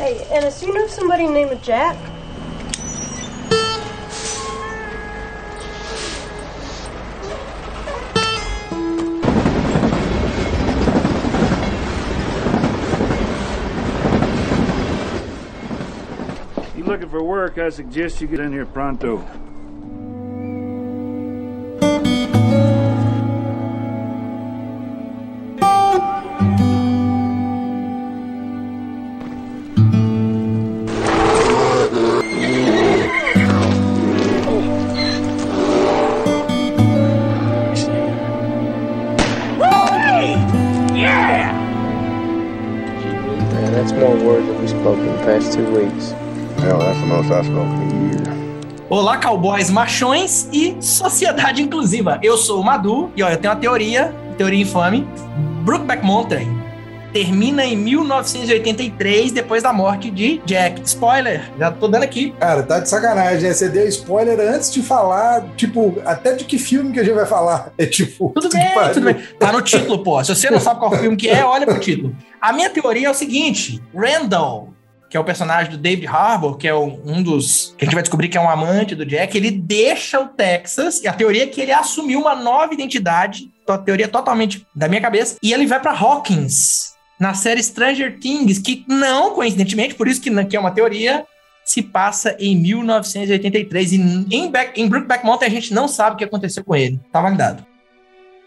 Hey, Ennis, you know somebody named Jack? you looking for work, I suggest you get in here pronto. Olá, cowboys machões e sociedade inclusiva. Eu sou o Madu e ó, eu tenho uma teoria, teoria infame. Brookback Mountain termina em 1983, depois da morte de Jack. Spoiler, já tô dando aqui. Cara, tá de sacanagem, né? Você deu spoiler antes de falar, tipo, até de que filme que a gente vai falar. É tipo. Tudo bem, pariu. tudo bem. Tá no título, pô. Se você não sabe qual filme que é, olha pro título. A minha teoria é o seguinte: Randall, que é o personagem do David Harbour, que é um dos. que a gente vai descobrir que é um amante do Jack, ele deixa o Texas, e a teoria é que ele assumiu uma nova identidade, teoria totalmente da minha cabeça, e ele vai pra Hawkins, na série Stranger Things, que não, coincidentemente, por isso que, que é uma teoria, se passa em 1983. E em, Back, em Brookback Mountain a gente não sabe o que aconteceu com ele. Tá validado.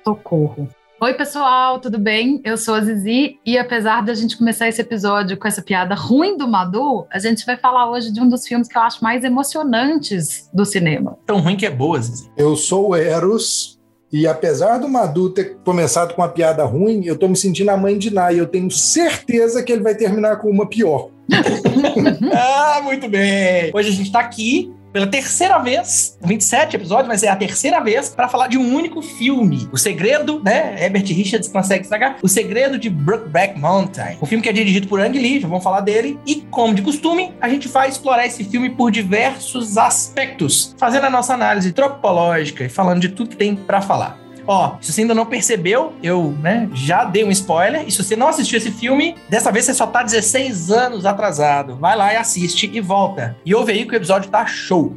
Socorro. Oi, pessoal, tudo bem? Eu sou a Zizi e apesar da gente começar esse episódio com essa piada ruim do Madu, a gente vai falar hoje de um dos filmes que eu acho mais emocionantes do cinema. Tão ruim que é boa, Zizi. Eu sou o Eros. E apesar do Madu ter começado com uma piada ruim, eu tô me sentindo a mãe de Nai. Eu tenho certeza que ele vai terminar com uma pior. ah, muito bem. Hoje a gente tá aqui pela terceira vez, 27 episódios, vai ser a terceira vez, para falar de um único filme. O Segredo, né? Herbert Richards consegue estragar. O Segredo de Brookback Mountain. O filme que é dirigido por Ang Lee, já vamos falar dele. E, como de costume, a gente vai explorar esse filme por diversos aspectos, fazendo a nossa análise tropológica e falando de tudo que tem para falar. Ó, se você ainda não percebeu, eu né, já dei um spoiler. E se você não assistiu esse filme, dessa vez você só tá 16 anos atrasado. Vai lá e assiste e volta. E ouve aí que o episódio tá show.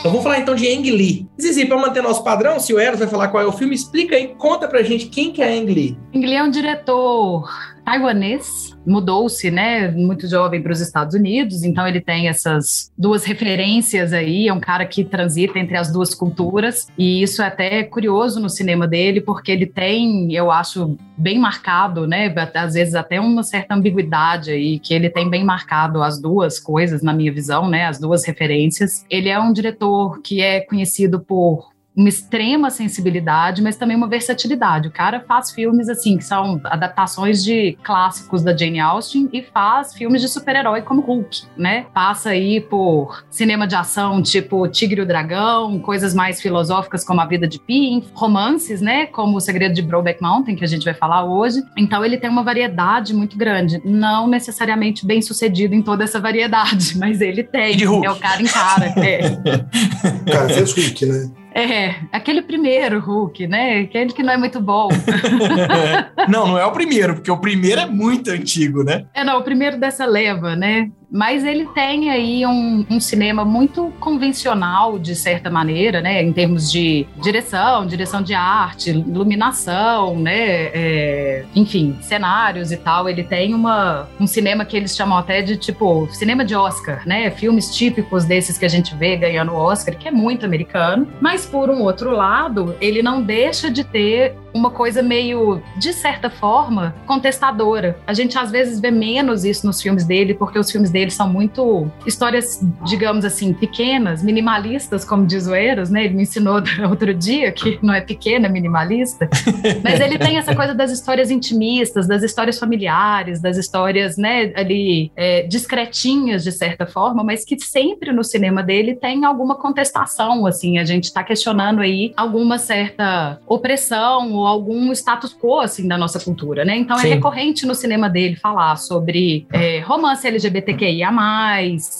Então vamos falar então de Ang Lee. Zizi, pra manter nosso padrão, se o Eros vai falar qual é o filme, explica aí, conta pra gente quem que é Ang Lee. Ang Lee é um diretor taiwanês, mudou-se, né, muito jovem para os Estados Unidos, então ele tem essas duas referências aí, é um cara que transita entre as duas culturas, e isso é até curioso no cinema dele, porque ele tem, eu acho, bem marcado, né, às vezes até uma certa ambiguidade aí, que ele tem bem marcado as duas coisas, na minha visão, né, as duas referências. Ele é um diretor que é conhecido por uma extrema sensibilidade, mas também uma versatilidade. O cara faz filmes assim que são adaptações de clássicos da Jane Austen e faz filmes de super-herói como Hulk, né? Passa aí por cinema de ação tipo Tigre e o Dragão, coisas mais filosóficas como A Vida de Pi, romances, né? Como O Segredo de Brokeback Mountain, que a gente vai falar hoje. Então ele tem uma variedade muito grande, não necessariamente bem sucedido em toda essa variedade, mas ele tem. De Hulk. É o cara em cara. É. Cara fez Hulk, né? É, aquele primeiro Hulk, né? Aquele que não é muito bom. não, não é o primeiro, porque o primeiro é muito antigo, né? É, não, o primeiro dessa leva, né? Mas ele tem aí um, um, cinema muito convencional, de certa maneira, né? Em termos de direção, direção de arte, iluminação, né? É, enfim, cenários e tal. Ele tem uma, um cinema que eles chamam até de tipo cinema de Oscar, né? Filmes típicos desses que a gente vê ganhando Oscar, que é muito americano. Mas por um outro lado, ele não deixa de ter uma coisa meio, de certa forma, contestadora. A gente às vezes vê menos isso nos filmes dele, porque os filmes dele são muito histórias, digamos assim, pequenas, minimalistas, como diz o Eros, né? Ele me ensinou outro dia que não é pequena, é minimalista. Mas ele tem essa coisa das histórias intimistas, das histórias familiares, das histórias, né, ali, é, discretinhas, de certa forma, mas que sempre no cinema dele tem alguma contestação, assim. A gente está questionando aí alguma certa opressão como algum status quo assim da nossa cultura, né? Então Sim. é recorrente no cinema dele falar sobre é, romance LGBTQIA+,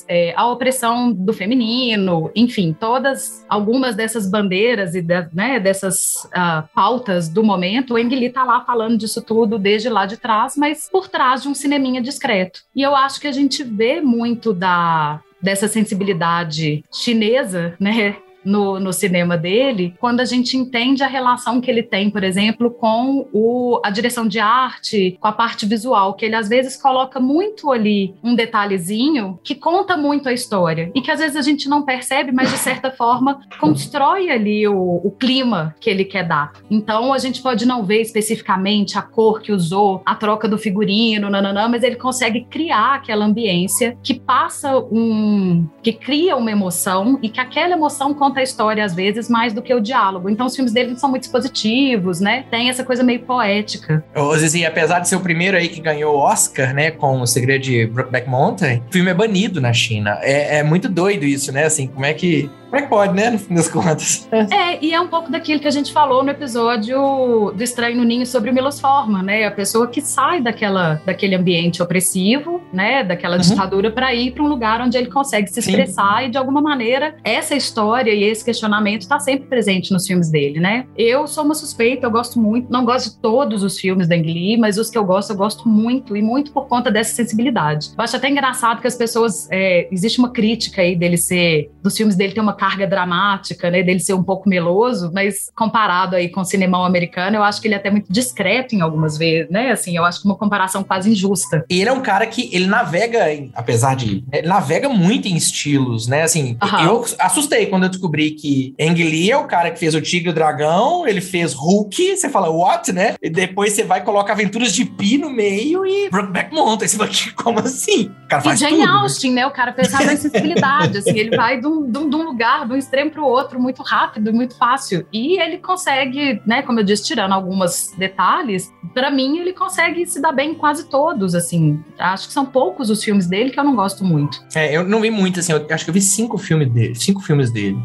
é, a opressão do feminino, enfim, todas algumas dessas bandeiras e da- né, dessas ah, pautas do momento. O Ang Lee tá lá falando disso tudo desde lá de trás, mas por trás de um cineminha discreto. E eu acho que a gente vê muito da dessa sensibilidade chinesa, né? No, no cinema dele, quando a gente entende a relação que ele tem, por exemplo, com o, a direção de arte, com a parte visual, que ele às vezes coloca muito ali um detalhezinho que conta muito a história e que às vezes a gente não percebe, mas de certa forma constrói ali o, o clima que ele quer dar. Então a gente pode não ver especificamente a cor que usou, a troca do figurino, nananã, mas ele consegue criar aquela ambiência que passa um. que cria uma emoção e que aquela emoção conta a história às vezes mais do que o diálogo. Então os filmes dele são muito expositivos, né? Tem essa coisa meio poética. Ô, Zizi, apesar de ser o primeiro aí que ganhou o Oscar, né, com o segredo de Brokeback Mountain, o filme é banido na China. É, é muito doido isso, né? Assim, como é que. Como é que pode, né, no fim das contas? É, e é um pouco daquilo que a gente falou no episódio do Estranho no Ninho sobre o Milos Forman, né? A pessoa que sai daquela, daquele ambiente opressivo, né? Daquela Uhum. ditadura para ir para um lugar onde ele consegue se Sim. expressar e de alguma maneira essa história e esse questionamento está sempre presente nos filmes dele, né? Eu sou uma suspeita, eu gosto muito, não gosto de todos os filmes da Ang Lee, mas os que eu gosto, eu gosto muito e muito por conta dessa sensibilidade. Eu acho até engraçado que as pessoas é, existe uma crítica aí dele ser dos filmes dele ter uma carga dramática, né, dele ser um pouco meloso, mas comparado aí com o cinemão americano, eu acho que ele é até muito discreto em algumas vezes, né? Assim, eu acho que uma comparação quase injusta. E ele é um cara que ele navega, em- apesar de. Ele navega muito em estilos, né? Assim, Aham. eu assustei quando eu descobri que Ang Lee é o cara que fez o Tigre e o Dragão, ele fez Hulk, você fala, what, né? E depois você vai e coloca Aventuras de Pi no meio e Brokeback Mountain. Você fala, como assim? O cara E faz Jane tudo. né? Austen, né? O cara pensava em sensibilidade, assim, ele vai de um, de um- de lugar, de um extremo para o outro, muito rápido, muito fácil. E ele consegue, né, como eu disse, tirando alguns detalhes, para mim ele consegue se dar bem em quase todos, assim. Acho que são poucos os filmes dele que eu não gosto muito. É, eu não vi muito, assim, eu acho que eu vi cinco filmes dele. Cinco filmes dele.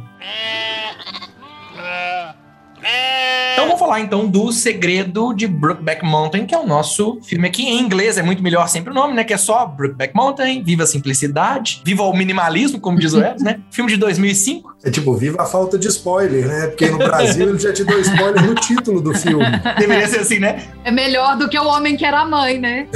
Então vamos falar então do Segredo de Brookback Mountain, que é o nosso filme aqui em inglês, é muito melhor sempre o nome, né? Que é só Brookback Mountain, Viva a Simplicidade, Viva o Minimalismo, como diz o Eros, né? Filme de 2005, É tipo, viva a falta de spoiler, né? Porque no Brasil ele já te deu spoiler no título do filme. deveria ser assim, né? É melhor do que o homem que era a mãe, né?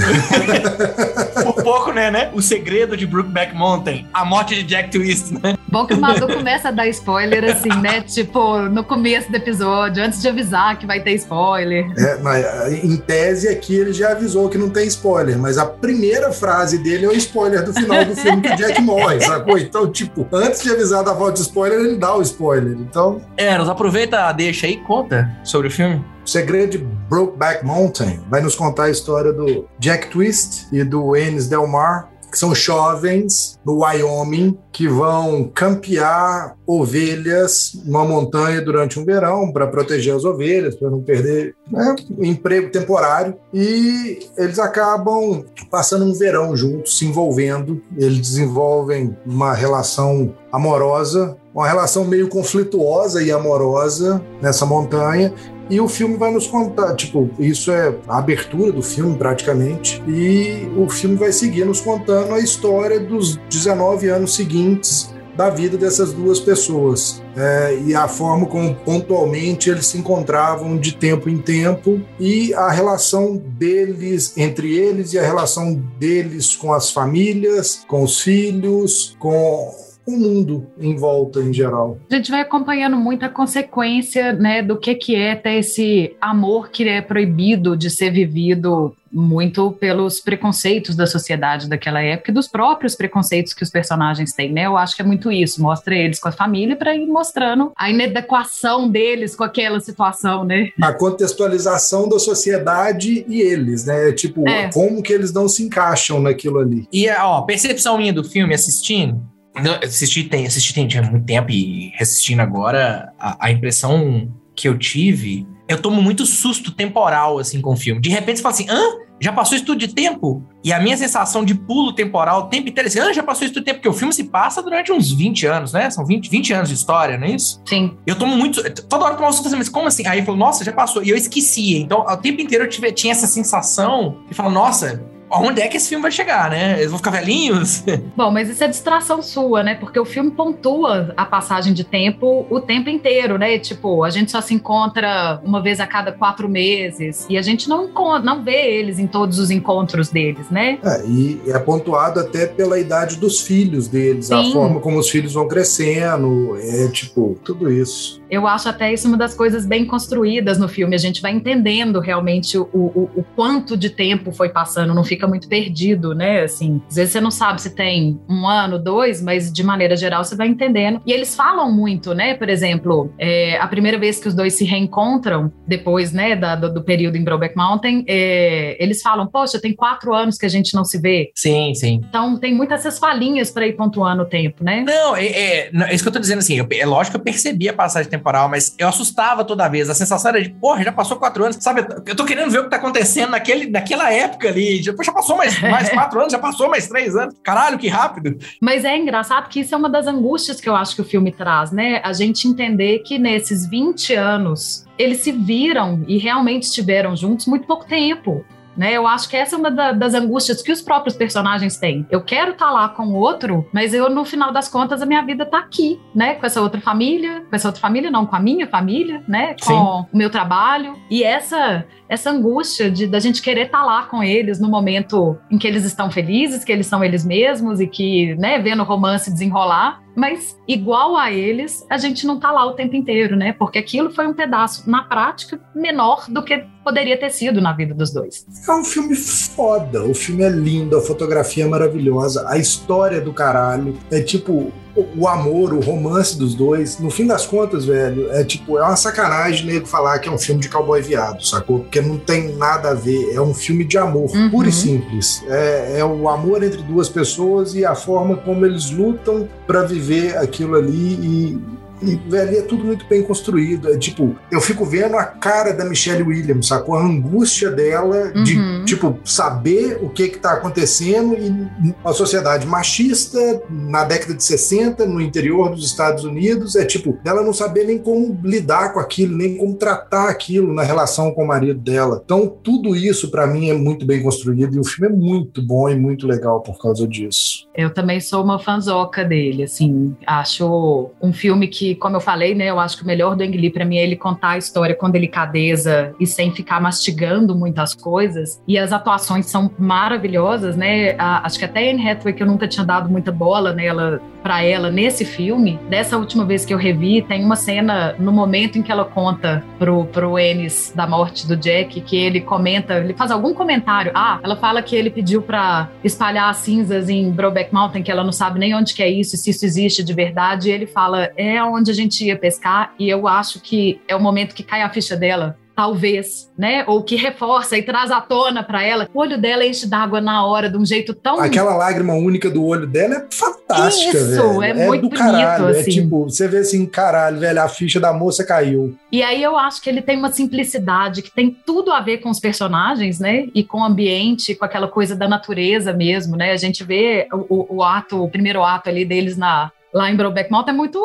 Por pouco, né, né? O Segredo de Brookback Mountain, a morte de Jack Twist, né? Bom que o Madu começa a dar spoiler assim, né? Tipo, no começo do episódio, antes de avisar que vai ter spoiler. É, mas, em tese aqui ele já avisou que não tem spoiler, mas a primeira frase dele é o spoiler do final do filme que o Jack morre, sacou? Então, tipo, antes de avisar da volta de spoiler, ele dá o spoiler. Então, Eros, aproveita, deixa aí, conta sobre o filme. o segredo de Brokeback Mountain vai nos contar a história do Jack Twist e do Ennis Del Mar, que são jovens no Wyoming que vão campear ovelhas numa montanha durante um verão para proteger as ovelhas, para não perder né, o emprego temporário. E eles acabam passando um verão juntos, se envolvendo. Eles desenvolvem uma relação amorosa, uma relação meio conflituosa e amorosa nessa montanha. E o filme vai nos contar, tipo, isso é a abertura do filme praticamente, e o filme vai seguir nos contando a história dos 19 anos seguintes da vida dessas duas pessoas. É, e a forma como pontualmente eles se encontravam de tempo em tempo e a relação deles entre eles e a relação deles com as famílias, com os filhos, com o mundo em volta em geral. A gente vai acompanhando muita consequência, né, do que que é ter esse amor que é proibido de ser vivido muito pelos preconceitos da sociedade daquela época e dos próprios preconceitos que os personagens têm, né? Eu acho que é muito isso, mostra eles com a família para ir mostrando a inadequação deles com aquela situação, né? A contextualização da sociedade e eles, né? Tipo, É. como que eles não se encaixam naquilo ali. E, ó, percepção minha do filme assistindo. Não, Assisti tem, assisti tem tinha muito tempo e assistindo agora, a, a impressão que eu tive, eu tomo muito susto temporal, assim, com o filme. De repente você fala assim, hã? Já passou isso tudo de tempo? E a minha sensação de pulo temporal o tempo inteiro é assim, ah, já passou isso tudo de tempo, porque o filme se passa durante uns 20 anos, né? São 20, 20 anos de história, não é isso? Sim. Eu tomo muito. Toda hora eu tomo susto assim, mas como assim? Aí eu falo, nossa, já passou. E eu esquecia. Então, o tempo inteiro eu tive, tinha essa sensação de falar, nossa, aonde é que esse filme vai chegar, né? Eles vão ficar velhinhos? Bom, mas isso é distração sua, né? Porque o filme pontua a passagem de tempo o tempo inteiro, né? Tipo, a gente só se encontra uma vez a cada quatro meses e a gente não, encontra, não vê eles em todos os encontros deles, né? É, e é pontuado até pela idade dos filhos deles, Sim. a forma como os filhos vão crescendo, é tipo, tudo isso. Eu acho até isso uma das coisas bem construídas no filme. A gente vai entendendo realmente o, o, o quanto de tempo foi passando, não fica muito perdido, né? Assim, às vezes você não sabe se tem um ano, dois, mas de maneira geral você vai entendendo. E eles falam muito, né? Por exemplo, é, a primeira vez que os dois se reencontram, depois, né, da, do, do período em Brokeback Mountain, é, eles falam: Poxa, tem quatro anos que a gente não se vê. Sim, sim. Então tem muitas essas falinhas para ir pontuando o tempo, né? Não, é, é, não, é isso que eu tô dizendo assim. eu- é lógico que eu percebi a passagem temporal, mas eu assustava toda vez. A sensação era de, porra, já passou quatro anos. Sabe, eu tô querendo ver o que tá acontecendo naquele, naquela época ali. Depois já passou mais, mais quatro anos, já passou mais três anos. Caralho, que rápido. Mas é engraçado que isso é uma das angústias que eu acho que o filme traz, né? A gente entender que nesses 20 anos eles se viram e realmente estiveram juntos muito pouco tempo. Né, eu acho que essa é uma da- das angústias que os próprios personagens têm. Eu quero estar lá com o outro, mas eu, no final das contas, a minha vida tá aqui, né? Com essa outra família, com essa outra família, não, com a minha família, né? Com Sim. o meu trabalho. E essa essa angústia de da gente querer estar lá com eles no momento em que eles estão felizes, que eles são eles mesmos e que, né, vendo o romance desenrolar, mas igual a eles, a gente não tá lá o tempo inteiro, né? Porque aquilo foi um pedaço na prática menor do que poderia ter sido na vida dos dois. É um filme foda, o filme é lindo, a fotografia é maravilhosa, a história é do caralho. É tipo o, o amor, o romance dos dois. No fim das contas, velho, é tipo, é uma sacanagem nego falar que é um filme de cowboy viado, sacou? Porque não tem nada a ver. É um filme de amor, Uhum. puro e simples. É, é o amor entre duas pessoas e a forma como eles lutam pra viver aquilo ali e. E, velho, é tudo muito bem construído. É tipo, eu fico vendo a cara da Michelle Williams, sacou? A angústia dela de, Uhum. tipo, saber o que que tá acontecendo e uma sociedade machista na década de 60, no interior dos Estados Unidos, é tipo, dela não saber nem como lidar com aquilo, nem como tratar aquilo na relação com o marido dela. Então, tudo isso, pra mim, é muito bem construído e o filme é muito bom e muito legal por causa disso. Eu também sou uma fanzoca dele, assim, acho um filme que, como eu falei, né, eu acho que o melhor do Ang Lee pra mim é ele contar a história com delicadeza e sem ficar mastigando muitas coisas, e as atuações são maravilhosas, né, A- acho que até Anne Hathaway, que eu nunca tinha dado muita bola nela, pra ela nesse filme, dessa última vez que eu revi, tem uma cena no momento em que ela conta pro, pro Ennis da morte do Jack, que ele comenta, ele faz algum comentário, ah, ela fala que ele pediu pra espalhar as cinzas em Brokeback Mountain, que ela não sabe nem onde que é isso, se isso existe de verdade, e ele fala, é onde a gente ia pescar, e eu acho que é o momento que cai a ficha dela, talvez, né? Ou que reforça e traz à tona pra ela. O olho dela enche d'água na hora, de um jeito tão Aquela lágrima única do olho dela é fantástica, Isso, velho. é muito do caralho. bonito, É assim. tipo, você vê assim, caralho, velho, a ficha da moça caiu. E aí eu acho que ele tem uma simplicidade que tem tudo a ver com os personagens, né? E com o ambiente, com aquela coisa da natureza mesmo, né? A gente vê o, o- o ato, o primeiro ato ali deles na lá em Brokeback Mountain é muito,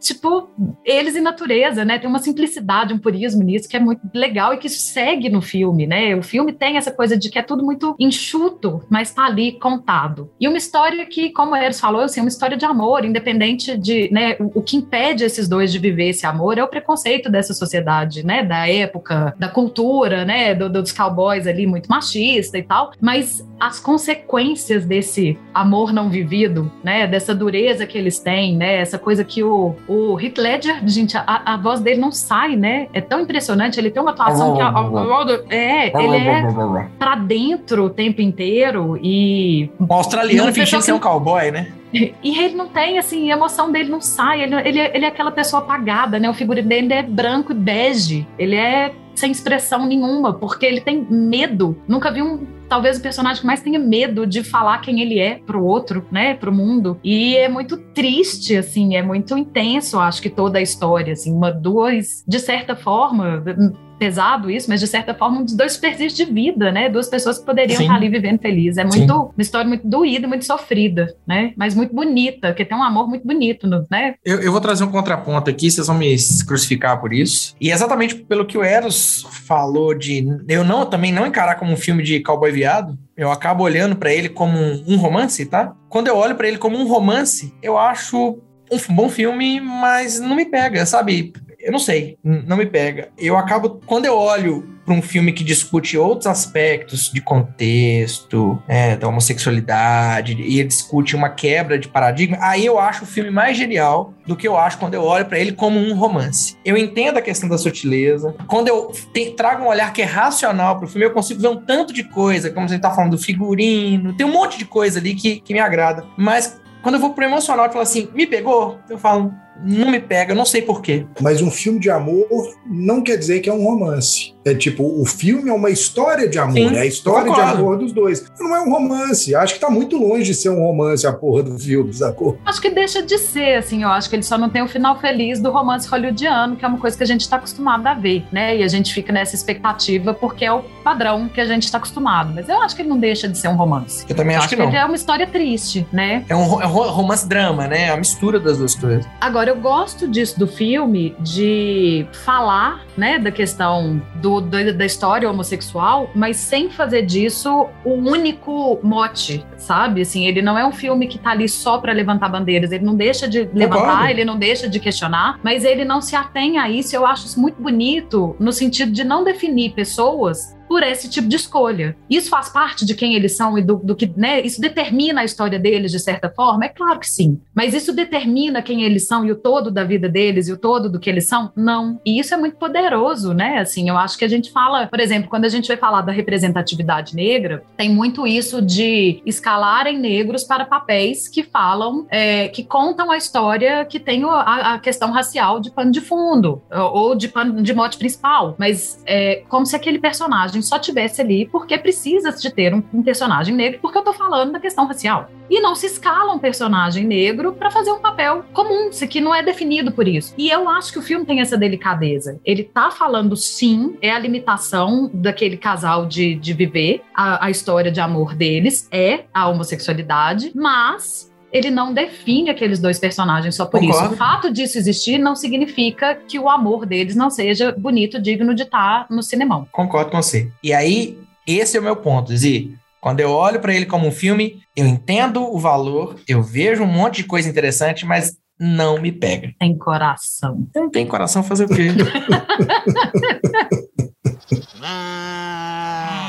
tipo, eles e natureza, né? Tem uma simplicidade, um purismo nisso que é muito legal e que segue no filme, né? O filme tem essa coisa de que é tudo muito enxuto, mas tá ali contado. E uma história que, como Eros falou, assim, é uma história de amor, independente de, né, o, o que impede esses dois de viver esse amor é o preconceito dessa sociedade, né, da época, da cultura, né, do- dos cowboys ali muito machista e tal, mas as consequências desse amor não vivido, né, dessa dureza que eles têm, né, essa coisa que o, o Heath Ledger, gente, a, a voz dele não sai, né, é tão impressionante, ele tem uma atuação que a- a- é, ele é pra dentro o tempo inteiro e Um australiano fingindo ser um cowboy, né? e ele não tem, assim, a emoção dele não sai. Ele, ele, é- ele é aquela pessoa apagada, né? O figurino dele é branco e bege. Ele é sem expressão nenhuma, porque ele tem medo. Nunca vi um talvez o personagem que mais tenha medo de falar quem ele é pro outro, né, pro mundo. E é muito triste, assim, é muito intenso, acho que toda a história, assim, uma duas, de certa forma, pesado isso, mas de certa forma um dos dois desperdício de vida, né? Duas pessoas que poderiam Sim. estar ali vivendo felizes. É muito Sim. uma história muito doída, muito sofrida, né? Mas muito bonita, porque tem um amor muito bonito, né? Eu, eu vou trazer um contraponto aqui, vocês vão me crucificar por isso. E exatamente pelo que o Eros falou de eu não também não encarar como um filme de cowboy viado, eu acabo olhando para ele como um romance, tá? Quando eu olho para ele como um romance, eu acho um bom filme, mas não me pega, sabe? Eu não sei, não me pega. Eu acabo, quando eu olho para um filme que discute outros aspectos de contexto, é, da homossexualidade, e ele discute uma quebra de paradigma, aí eu acho o filme mais genial do que eu acho quando eu olho para ele como um romance. Eu entendo a questão da sutileza. Quando eu te, trago um olhar que é racional para o filme, eu consigo ver um tanto de coisa, como você está falando do figurino, tem um monte de coisa ali que, que me agrada. Mas quando eu vou pro emocional e falo assim, me pegou, eu falo, não me pega, não sei porquê. Mas um filme de amor não quer dizer que é um romance. É tipo, o filme é uma história de amor, Sim, é a história de amor dos dois. Não é um romance. Acho que tá muito longe de ser um romance a porra do filme, sacou? Acho que deixa de ser, assim. Eu acho que ele só não tem o final feliz do romance hollywoodiano, que é uma coisa que a gente tá acostumado a ver, né? E a gente fica nessa expectativa porque é o padrão que a gente tá acostumado. Mas eu acho que ele não deixa de ser um romance. Eu também acho, acho que, que não. Ele é uma história triste, né? É um, é um romance-drama, né? É a mistura das duas coisas. Agora, eu gosto disso do filme, de falar, né, da questão do, do, da história homossexual, mas sem fazer disso o único mote, sabe? Assim, ele não é um filme que tá ali só para levantar bandeiras, ele não deixa de levantar, ele não deixa de questionar, mas ele não se atém a isso. Eu acho isso muito bonito no sentido de não definir pessoas por esse tipo de escolha. Isso faz parte de quem eles são e do, do, que, né? Isso determina a história deles de certa forma? É claro que sim. Mas isso determina quem eles são e o todo da vida deles e o todo do que eles são? Não. E isso é muito poderoso, né? Assim, eu acho que a gente fala, por exemplo, quando a gente vai falar da representatividade negra, tem muito isso de escalarem negros para papéis que falam, é, que contam a história que tem a, a, questão racial de pano de fundo ou de pano de mote principal. Mas é como se aquele personagem personagem só tivesse ali porque precisa de ter um, um personagem negro, porque eu tô falando da questão racial. E não se escala um personagem negro para fazer um papel comum, que não é definido por isso. E eu acho que o filme tem essa delicadeza. Ele tá falando, sim, é a limitação daquele casal de, de viver a, a história de amor deles, é a homossexualidade, mas ele não define aqueles dois personagens só por Concordo. isso. O fato disso existir não significa que o amor deles não seja bonito, digno de estar no cinemão. Concordo com você. E aí, esse é o meu ponto, Zi. Quando eu olho para ele como um filme, eu entendo o valor, eu vejo um monte de coisa interessante, mas não me pega. Tem coração. Não tem coração fazer o quê?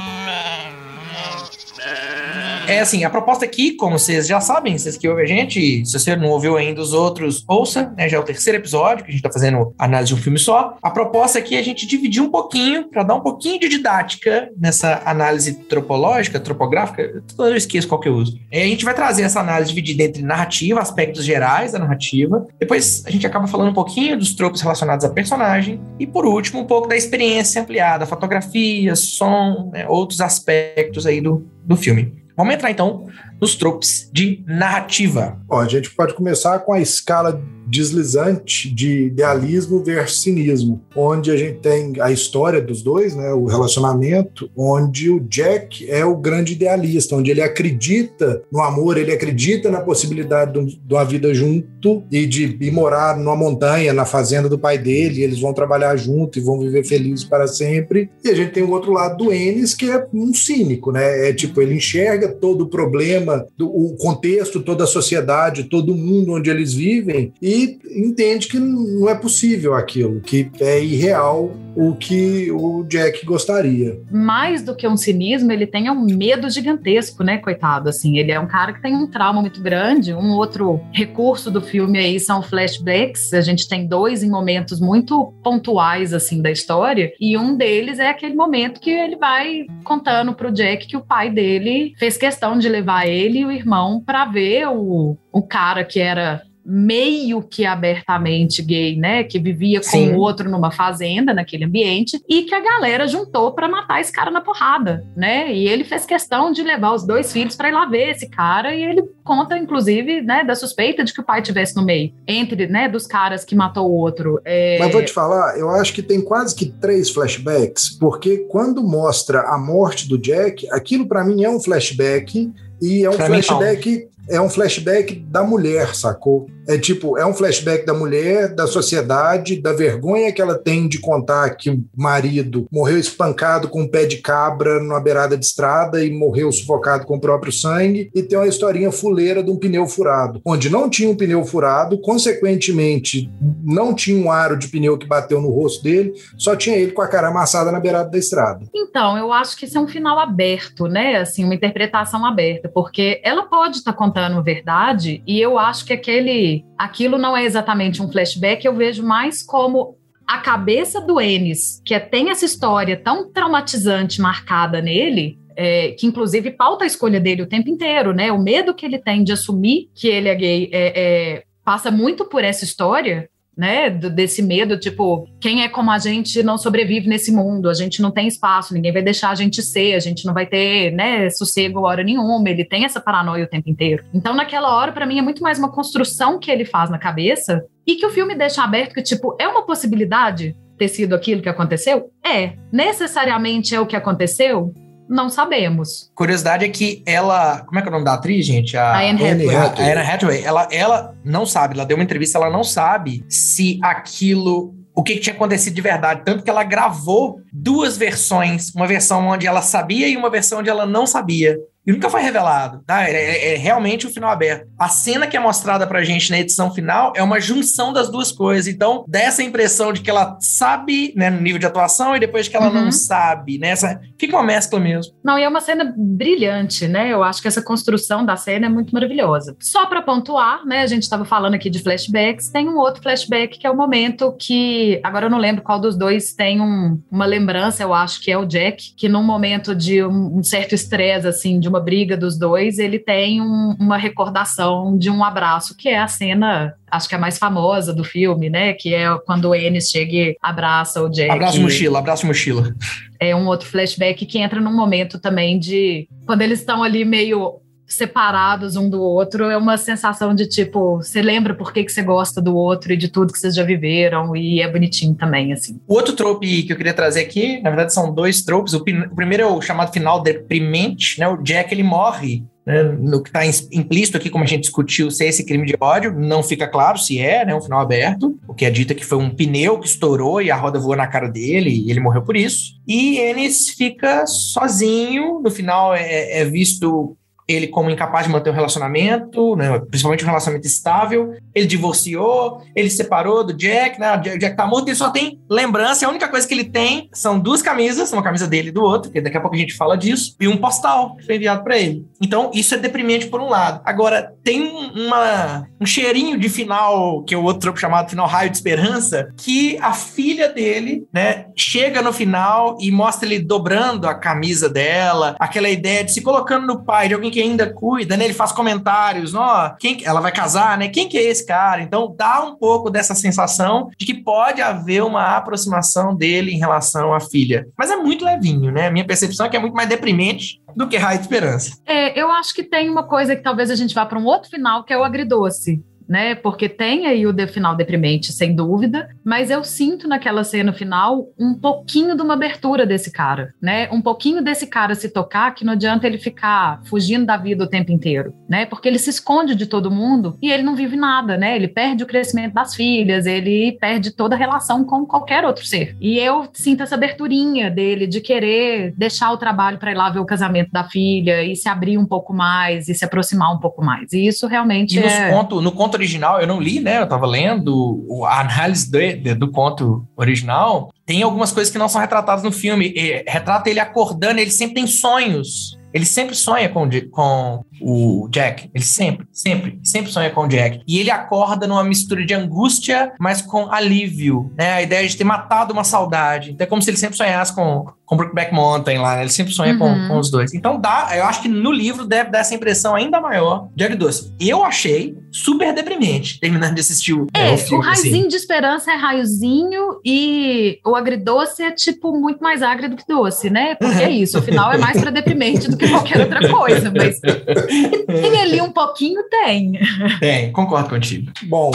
é assim, a proposta aqui, como vocês já sabem, vocês que ouvem a gente, se você não ouviu ainda os outros, ouça, né? Já é o terceiro episódio que a gente tá fazendo análise de um filme só. A proposta aqui é a gente dividir um pouquinho, para dar um pouquinho de didática nessa análise tropológica, tropográfica, eu esqueço qual que eu uso. E a gente vai trazer essa análise dividida entre narrativa, aspectos gerais da narrativa. Depois a gente acaba falando um pouquinho dos tropos relacionados a personagem. E por último, um pouco da experiência ampliada, fotografia, som, né? outros aspectos aí do, do filme. Vamos entrar então nos tropes de narrativa. Bom, a gente pode começar com a escala deslizante de idealismo versus cinismo, onde a gente tem a história dos dois, né, o relacionamento, onde o Jack é o grande idealista, onde ele acredita no amor, ele acredita na possibilidade de uma vida junto e de ir morar numa montanha, na fazenda do pai dele, eles vão trabalhar junto e vão viver felizes para sempre. E a gente tem o outro lado do Ennis, que é um cínico, né? É tipo, ele enxerga todo o problema, do, o contexto, toda a sociedade, todo o mundo onde eles vivem e entende que não é possível aquilo, que é irreal o que o Jack gostaria. Mais do que um cinismo, ele tem um medo gigantesco, né, coitado, assim, ele é um cara que tem um trauma muito grande, um outro recurso do filme aí são flashbacks, a gente tem dois em momentos muito pontuais, assim, da história, e um deles é aquele momento que ele vai contando pro Jack que o pai dele fez questão de levar ele e o irmão para ver o, o cara que era meio que abertamente gay, né? Que vivia Sim. com o outro numa fazenda, naquele ambiente, e que a galera juntou para matar esse cara na porrada, né? E ele fez questão de levar os dois filhos para ir lá ver esse cara, e ele conta, inclusive, né, da suspeita de que o pai tivesse no meio, entre, né, dos caras que matou o outro. É, Mas vou te falar, eu acho que tem quase que três flashbacks, porque quando mostra a morte do Jack, aquilo pra mim é um flashback e é um Pra flashback, é um flashback da mulher, sacou? É tipo, é um flashback da mulher, da sociedade, da vergonha que ela tem de contar que o marido morreu espancado com um pé de cabra numa beirada de estrada e morreu sufocado com o próprio sangue, e tem uma historinha fuleira de um pneu furado, onde não tinha um pneu furado, consequentemente não tinha um aro de pneu que bateu no rosto dele, só tinha ele com a cara amassada na beirada da estrada. Então, eu acho que isso é um final aberto, né? Assim, uma interpretação aberta, porque ela pode estar contando a verdade, e eu acho que aquele, aquilo não é exatamente um flashback, eu vejo mais como a cabeça do Ennis, que é- tem essa história tão traumatizante marcada nele, é, que inclusive pauta a escolha dele o tempo inteiro, né? O medo que ele tem de assumir que ele é gay é- é, passa muito por essa história, né? desse medo, tipo, quem é como a gente não sobrevive nesse mundo, a gente não tem espaço, ninguém vai deixar a gente ser, a gente não vai ter, né, sossego hora nenhuma, ele tem essa paranoia o tempo inteiro. Então, naquela hora, pra mim, é muito mais uma construção que ele faz na cabeça e que o filme deixa aberto que, tipo, é uma possibilidade ter sido aquilo que aconteceu? É. Necessariamente é o que aconteceu? Não sabemos. Curiosidade é que ela. Como é que é o nome da atriz, gente? A Anne Hathaway. A a Anne Hathaway, ela, ela não sabe, ela deu uma entrevista, ela não sabe se aquilo. O que, que tinha acontecido de verdade. Tanto que ela gravou duas versões. Uma versão onde ela sabia e uma versão onde ela não sabia. E nunca foi revelado, tá? É, é- é realmente o final aberto. A cena que é mostrada pra gente na edição final é uma junção das duas coisas. Então, dá essa impressão de que ela sabe, né, no nível de atuação, e depois que ela Uhum. não sabe, né? Essa, fica uma mescla mesmo. Não, e é uma cena brilhante, né? Eu acho que essa construção da cena é muito maravilhosa. Só para pontuar, né? A gente estava falando aqui de flashbacks, tem um outro flashback que é o momento que, agora eu não lembro qual dos dois tem um- uma lembrança, eu acho que é o Jack, que num momento de um, um certo estresse, assim, de uma briga dos dois, ele tem um- uma recordação de um abraço, que é a cena, acho que é a mais famosa do filme, né? Que é quando o Ennis chega e abraça o Jack. Abraço mochila, abraço mochila. é um outro flashback que entra num momento também de quando eles estão ali meio separados um do outro, é uma sensação de tipo, você lembra por que, que você gosta do outro e de tudo que vocês já viveram, e é bonitinho também, assim. O outro trope que eu queria trazer aqui, na verdade, são dois tropes. O, o primeiro é o chamado final deprimente, né? O Jack ele morre. né? No que está implícito aqui, como a gente discutiu, se é esse crime de ódio, não fica claro se é, né? Um final aberto. O que é dito é que foi um pneu que estourou e a roda voou na cara dele e ele morreu por isso. E Ennis fica sozinho. No final é, é visto ele como incapaz de manter um relacionamento, né, principalmente um relacionamento estável. Ele divorciou, ele se separou do Jack, né? O Jack, tá morto, ele só tem lembrança. A única coisa que ele tem são duas camisas, uma camisa dele e do outro, que daqui a pouco a gente fala disso, e um postal que foi enviado para ele. Então, isso é deprimente por um lado. Agora, tem um- uma, um cheirinho de final, que é o outro chamado final raio de esperança, que a filha dele, né, chega no final e mostra ele dobrando a camisa dela, aquela ideia de se colocando no pai de alguém que ainda cuida, né? Ele faz comentários, ó, quem que- ela vai casar, né? Quem que é esse cara? Então dá um pouco dessa sensação de que pode haver uma aproximação dele em relação à filha. Mas é muito levinho, né? A minha percepção é que é muito mais deprimente do que raio de esperança. É, eu acho que tem uma coisa que talvez a gente vá para um outro final, que é o agridoce. Né? Porque tem aí o de- final deprimente, sem dúvida, mas eu sinto naquela cena final um pouquinho de uma abertura desse cara, né? Um pouquinho desse cara se tocar que não adianta ele ficar fugindo da vida o tempo inteiro, né? Porque ele se esconde de todo mundo e ele não vive nada, né? Ele perde o crescimento das filhas, ele perde toda a relação com qualquer outro ser. E eu sinto essa aberturinha dele de querer deixar o trabalho para ir lá ver o casamento da filha e se abrir um pouco mais e se aproximar um pouco mais. E isso realmente E é conto, no conto original, eu não li, né? Eu tava lendo a análise de- de- do conto original. Tem algumas coisas que não são retratadas no filme. E, retrata ele acordando, ele sempre tem sonhos. Ele sempre sonha com, com o Jack. Ele sempre, sempre, sempre sonha com o Jack. E ele acorda numa mistura de angústia, mas com alívio, né? A ideia de ter matado uma saudade. Então é como se ele sempre sonhasse com, com Brookback Mountain lá, né? Ele sempre sonha Uhum. com, com os dois. Então dá, eu acho que no livro deve dar essa impressão ainda maior de agridoce. Eu achei super deprimente terminando de assistir o, É, o o filme. assim. raiozinho de esperança é raiozinho e o agridoce é, tipo, muito mais agrido que doce, né? Porque é isso, o final é mais pra deprimente do que qualquer outra coisa, mas tem ali um pouquinho, tem. Tem, concordo contigo. Bom,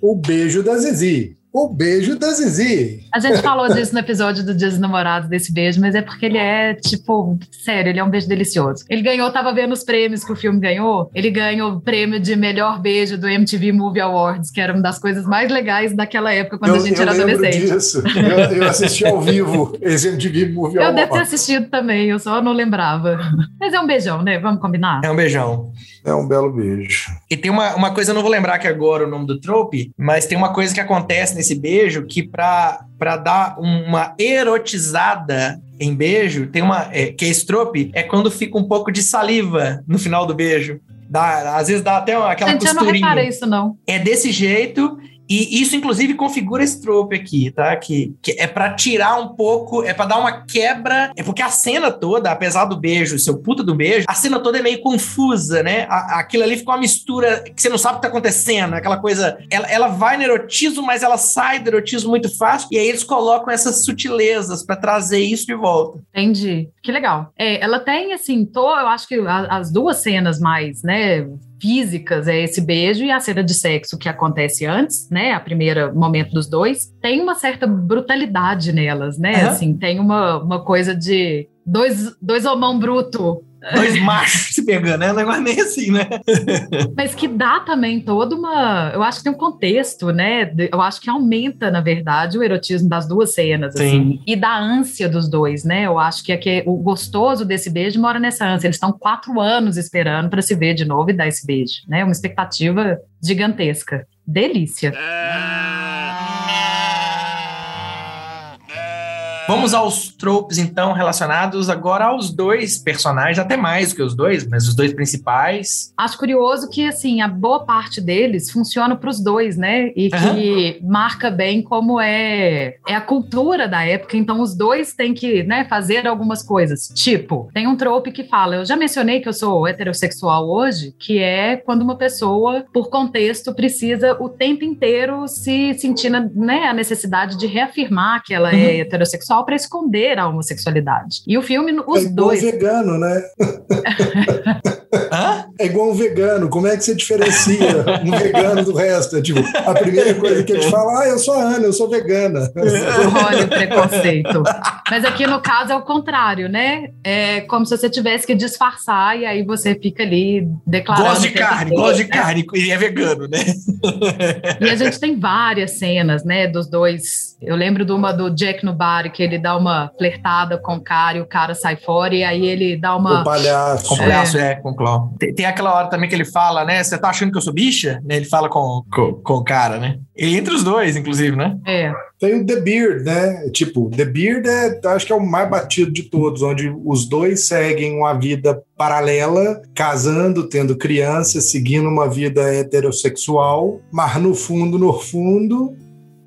o beijo da Zizi. O beijo da Zizi. A gente falou disso no episódio do Dia dos Namorados, desse beijo, mas é porque ele é, tipo, sério, ele é um beijo delicioso. Ele ganhou, tava vendo os prêmios que o filme ganhou, ele ganhou o prêmio de melhor beijo do MTV Movie Awards, que era uma das coisas mais legais daquela época, quando eu, a gente era adolescente. disso. Eu, eu assisti ao vivo esse MTV Movie Eu devo ter Awards. assistido também, eu só não lembrava. Mas é um beijão, né? Vamos combinar? É um beijão. É um belo beijo. E tem uma, uma coisa, eu não vou lembrar aqui agora o nome do trope, mas tem uma coisa que acontece nesse beijo que pra dar uma erotizada em beijo, tem uma. É, que esse trope é quando fica um pouco de saliva no final do beijo. Dá, às vezes dá até uma- aquela Gente, eu não costurinha. reparei isso, não. É desse jeito. E isso, inclusive, configura esse trope aqui, tá? Que, que é pra tirar um pouco, é pra dar uma quebra. É porque a cena toda, apesar do beijo, seu puta do beijo, a cena toda é meio confusa, né? A- aquilo ali fica uma mistura que você não sabe o que tá acontecendo. Aquela coisa. Ela, ela vai no erotismo, mas ela sai do erotismo muito fácil. E aí eles colocam essas sutilezas pra trazer isso de volta. Entendi. Que legal. É, ela tem, assim, tô, eu acho que a- as duas cenas mais, né, físicas é esse beijo e a cena de sexo que acontece antes, né, a primeira momento dos dois, tem uma certa brutalidade nelas, né, Aham. assim, tem uma, uma coisa de dois, dois homão bruto, Dois machos se pegando, né? Um negócio meio assim, né? mas que dá também toda uma, eu acho que tem um contexto, né, eu acho que aumenta, na verdade, o erotismo das duas cenas, Sim. assim, e da ânsia dos dois, né, eu acho que, é que o gostoso desse beijo mora nessa ânsia, eles estão quatro anos esperando para se ver de novo e dar esse beijo, né, uma expectativa gigantesca. Delícia. Vamos aos tropes, então, relacionados agora aos dois personagens, até mais do que os dois, mas os dois principais. Acho curioso que, assim, a boa parte deles funciona para os dois, né? E que marca bem como é, é a cultura da época. Então, os dois têm que né, fazer algumas coisas. Tipo, tem um trope que fala: eu já mencionei que eu sou heterossexual hoje, que é quando uma pessoa, por contexto, precisa o tempo inteiro se sentir né, a necessidade de reafirmar que ela é heterossexual para esconder a homossexualidade. E o filme, os é igual dois. um vegano, né? Hã? É igual um vegano. Como é que você diferencia um vegano do resto? É tipo, a primeira coisa que ele fala, ah, eu sou a Ana, eu sou vegana. Olha o preconceito. Mas aqui no caso é o contrário, né? É como se você tivesse que disfarçar e aí você fica ali declarando. Gosto de é carne, gosto de né? carne, e é vegano, né? E a gente tem várias cenas, né, dos dois. Eu lembro de uma do Jack no bar, que ele dá uma flertada com o cara e o cara sai fora, e aí ele dá uma. O palhaço. Com o braço, é, com o Cló. Tem, tem aquela hora também que ele fala, né? Você tá achando que eu sou bicha? Né, Ele fala com, com, com o cara, né? E entre os dois, inclusive, né? É. Tem o The Beard, né? Tipo, The Beard é, acho que é o mais batido de todos, onde os dois seguem uma vida paralela, casando, tendo crianças, seguindo uma vida heterossexual, mas no fundo, no fundo,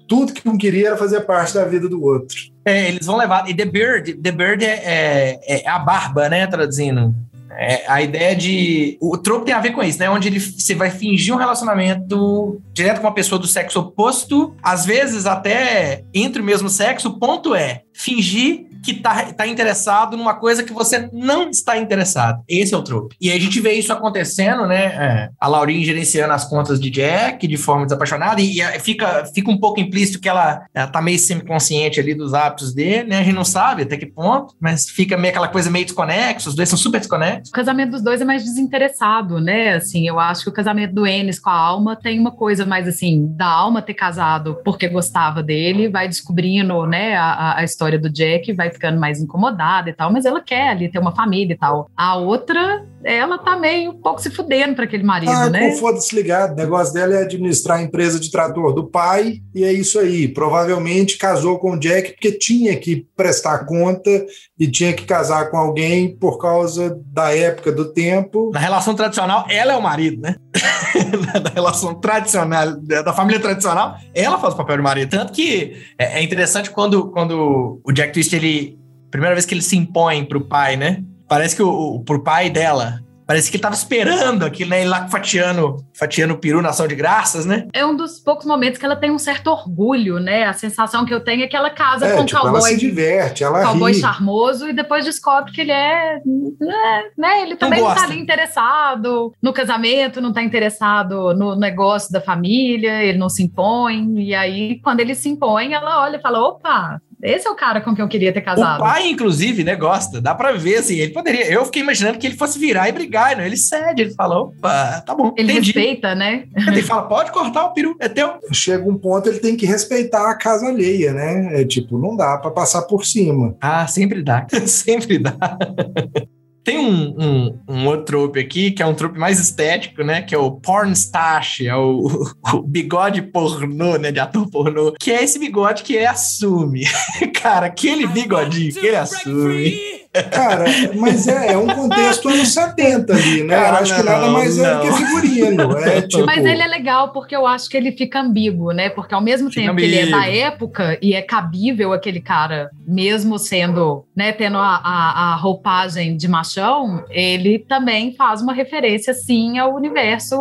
tudo que um queria era fazer parte da vida do outro. É, eles vão levar. E The Bird, The Bird é, é, é a barba, né? Traduzindo. É a ideia de. O trope tem a ver com isso, né? Onde ele, você vai fingir um relacionamento direto com uma pessoa do sexo oposto, às vezes até entre o mesmo sexo. O ponto é fingir que tá, tá interessado numa coisa que você não está interessado. Esse é o trope. E a gente vê isso acontecendo, né? É, a Laurinha gerenciando as contas de Jack de forma desapaixonada, e, e fica, fica um pouco implícito que ela, ela tá meio semiconsciente ali dos hábitos dele, né? A gente não sabe até que ponto, mas fica meio aquela coisa meio desconexa, os dois são super desconexos. O casamento dos dois é mais desinteressado, né? Assim, eu acho que o casamento do Enes com a Alma tem uma coisa mais assim, da Alma ter casado porque gostava dele, vai descobrindo, né, a, a história do Jack, vai ficando mais incomodada e tal, mas ela quer ali ter uma família e tal. A outra ela tá meio um pouco se fudendo para aquele marido, Ah, né? foda-se ligado. O negócio dela é administrar a empresa de trator do pai, e é isso aí. Provavelmente casou com o Jack porque tinha que prestar conta e tinha que casar com alguém por causa da época do tempo. Na relação tradicional, ela é o marido, né? Na relação tradicional, da família tradicional, ela faz o papel de marido. Tanto que é é interessante quando, quando o Jack Twist, ele. Primeira vez que ele se impõe pro pai, né? Parece que o, o pro pai dela. Parece que ele tava esperando aquilo, né? Ele lá fatiando, fatiando o peru na ação de graças, né? É um dos poucos momentos que ela tem um certo orgulho, né? A sensação que eu tenho é que ela casa É, com um tipo, ela cowboy se diverte, ela cowboy ri. charmoso e depois descobre que ele é, é, né, ele também não, tá gosta. ali interessado no casamento, não tá interessado no negócio da família, ele não se impõe, e aí quando ele se impõe, ela olha e fala, opa, esse é o cara com quem eu queria ter casado. O pai, inclusive, né, gosta. Dá pra ver, assim, ele poderia. Eu fiquei imaginando que ele fosse virar e brigar, né? Ele cede, ele fala, opa, tá bom, Ele entendi. respeita, né? Ele fala, pode cortar o peru, é teu. Chega um ponto, ele tem que respeitar a casa alheia, né? É tipo, não dá pra passar por cima. Ah, sempre dá. sempre dá. Tem um, um, um outro trope aqui, que é um trope mais estético, né? Que é o porn stash, é o, o bigode pornô, né? De ator pornô. Que é esse bigode que ele assume. Cara, aquele bigodinho que ele assume. Cara, mas é, é um contexto anos 70 ali, né? Cara, Eu acho que nada não, mais é não. do que figurino. É, tipo, Mas ele é legal porque eu acho que ele fica ambíguo, né? Porque ao mesmo Fica tempo que ele é da ambíguo. época e é cabível aquele cara, mesmo sendo, né, tendo a, a, a roupagem de machão, ele também faz uma referência, sim, ao universo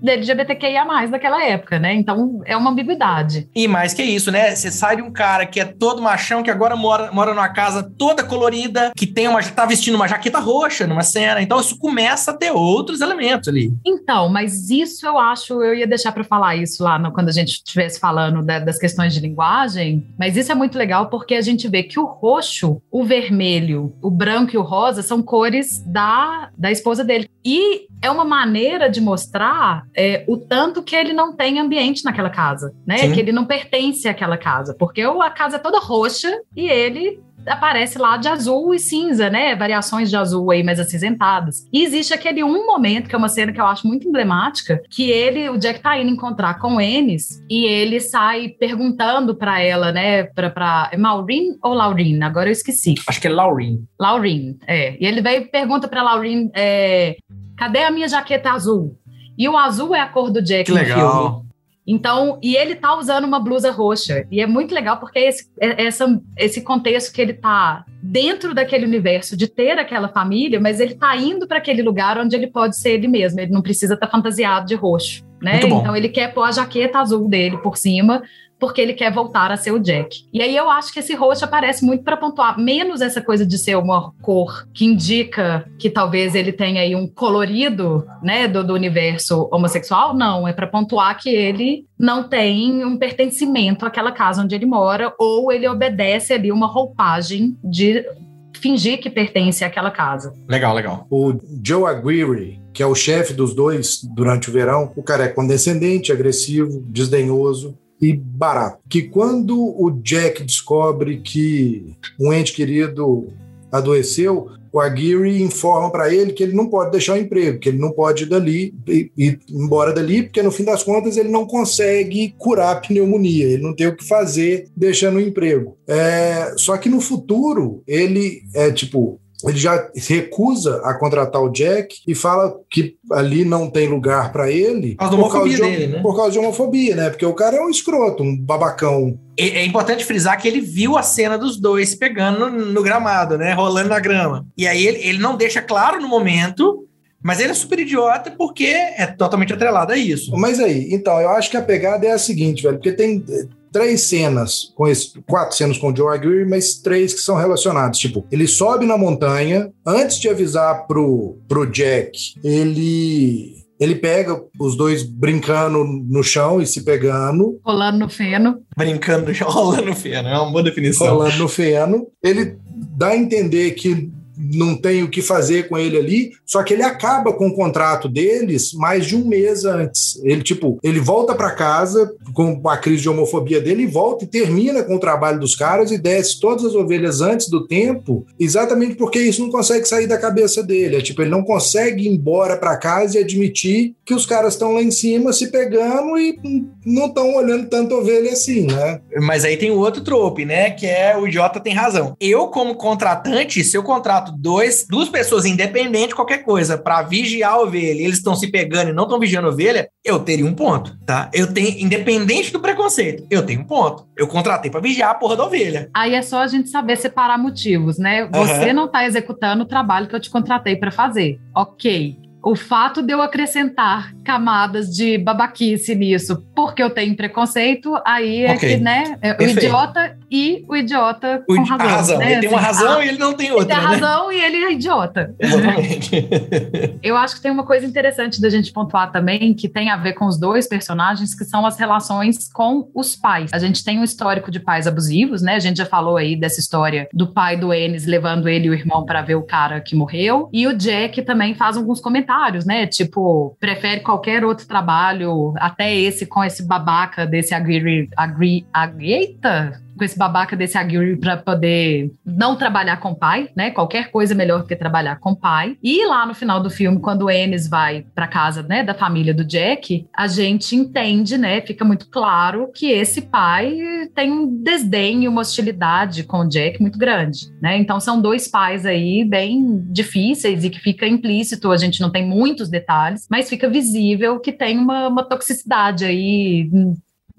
da LGBTQIA+, daquela época, né? Então é uma ambiguidade. E mais que isso, né? Você sai de um cara que é todo machão, que agora mora, mora numa casa toda colorida, que tem uma, tá vestindo uma jaqueta roxa numa cena. Então isso começa a ter outros elementos ali. Então, mas isso eu acho, eu ia deixar para falar isso lá no- quando a gente estivesse falando da- das questões de linguagem, mas isso é muito legal porque a gente vê que o roxo, o vermelho, o branco e o rosa são cores da, da esposa dele. E é uma maneira de mostrar é, o tanto que ele não tem ambiente naquela casa, né? Sim. Que ele não pertence àquela casa, porque a casa é toda roxa e ele aparece lá de azul e cinza, né? Variações de azul aí mais acinzentadas. E existe aquele um momento, que é uma cena que eu acho muito emblemática, que ele, o Jack tá indo encontrar com Ennis e ele sai perguntando pra ela, né? Pra, pra é Maureen ou Laureen? Agora eu esqueci. Acho que é Laurin. Laureen, é. E ele vai e pergunta pra Laureen, é, cadê a minha jaqueta azul? E o azul é a cor do Jack Que legal. filme. Então, e ele tá usando uma blusa roxa. E é muito legal porque é esse, é- essa, esse contexto que ele tá dentro daquele universo de ter aquela família, mas ele tá indo para aquele lugar onde ele pode ser ele mesmo. Ele não precisa estar fantasiado de roxo, né? Então ele quer pôr a jaqueta azul dele por cima porque ele quer voltar a ser o Jack. E aí eu acho que esse roxo aparece muito para pontuar menos essa coisa de ser uma cor que indica que talvez ele tenha aí um colorido, né, do, do universo homossexual. Não, é para pontuar que ele não tem um pertencimento àquela casa onde ele mora ou ele obedece ali uma roupagem de fingir que pertence àquela casa. Legal, legal. O Joe Aguirre, que é o chefe dos dois durante o verão, o cara é condescendente, agressivo, desdenhoso e barato. Que quando o Jack descobre que um ente querido adoeceu, o Aguirre informa para ele que ele não pode deixar o emprego, que ele não pode ir dali e ir embora dali, porque no fim das contas ele não consegue curar a pneumonia, ele não tem o que fazer deixando o emprego. É, só que no futuro ele é tipo ele já se recusa a contratar o Jack e fala que ali não tem lugar para ele Por causa da homofobia de, dele, né? por causa de homofobia, né? Porque o cara é um escroto, um babacão. É é importante frisar que ele viu a cena dos dois pegando no, no gramado, né? Rolando na grama. E aí ele, ele não deixa claro no momento, mas ele é super idiota porque é totalmente atrelado a isso. Mas aí, então, eu acho que a pegada é a seguinte, velho, porque tem três cenas com esse, quatro cenas com o Joe Aguirre, mas três que são relacionados. Tipo, ele sobe na montanha, antes de avisar pro, pro Jack, ele ele pega os dois brincando no chão e se pegando, Rolando no feno. Brincando, rolando feno. É uma boa definição. rolando no feno. Ele dá a entender que não tem o que fazer com ele ali, só que ele acaba com o contrato deles mais de um mês antes. Ele, tipo, ele volta para casa com a crise de homofobia dele e volta e termina com o trabalho dos caras e desce todas as ovelhas antes do tempo, exatamente porque isso não consegue sair da cabeça dele. É tipo, ele não consegue ir embora para casa e admitir que os caras estão lá em cima se pegando e não estão olhando tanto ovelha assim, né? Mas aí tem o outro trope, né? Que é o idiota tem razão. Eu, como contratante, se eu contrato dois, duas pessoas independentes, qualquer coisa, para vigiar a ovelha, eles estão se pegando e não estão vigiando a ovelha, eu teria um ponto, tá? Eu tenho, independente do preconceito, eu tenho um ponto. Eu contratei para vigiar a porra da ovelha. Aí é só a gente saber separar motivos, né? Você uhum. não está executando o trabalho que eu te contratei para fazer. Ok o fato de eu acrescentar camadas de babaquice nisso, porque eu tenho preconceito, aí é okay. que, né, é o idiota e o idiota o com razão. razão. Né? Ele tem uma razão a, e ele não tem outra. Ele tem né? razão e ele é idiota. Exatamente. eu acho que tem uma coisa interessante da gente pontuar também, que tem a ver com os dois personagens, que são as relações com os pais. A gente tem um histórico de pais abusivos, né? A gente já falou aí dessa história do pai do Ennis levando ele e o irmão para ver o cara que morreu. E o Jack também faz alguns comentários comentários, né? Tipo, prefere qualquer outro trabalho, até esse com esse babaca desse agri, agri, agrieta? Com esse babaca desse Aguirre para poder não trabalhar com o pai, né? Qualquer coisa melhor que trabalhar com o pai. E lá no final do filme, quando o Ennis vai para casa, né, da família do Jack, a gente entende, né, fica muito claro que esse pai tem um desdém e uma hostilidade com o Jack muito grande, né? Então são dois pais aí bem difíceis e que fica implícito, a gente não tem muitos detalhes, mas fica visível que tem uma, uma toxicidade aí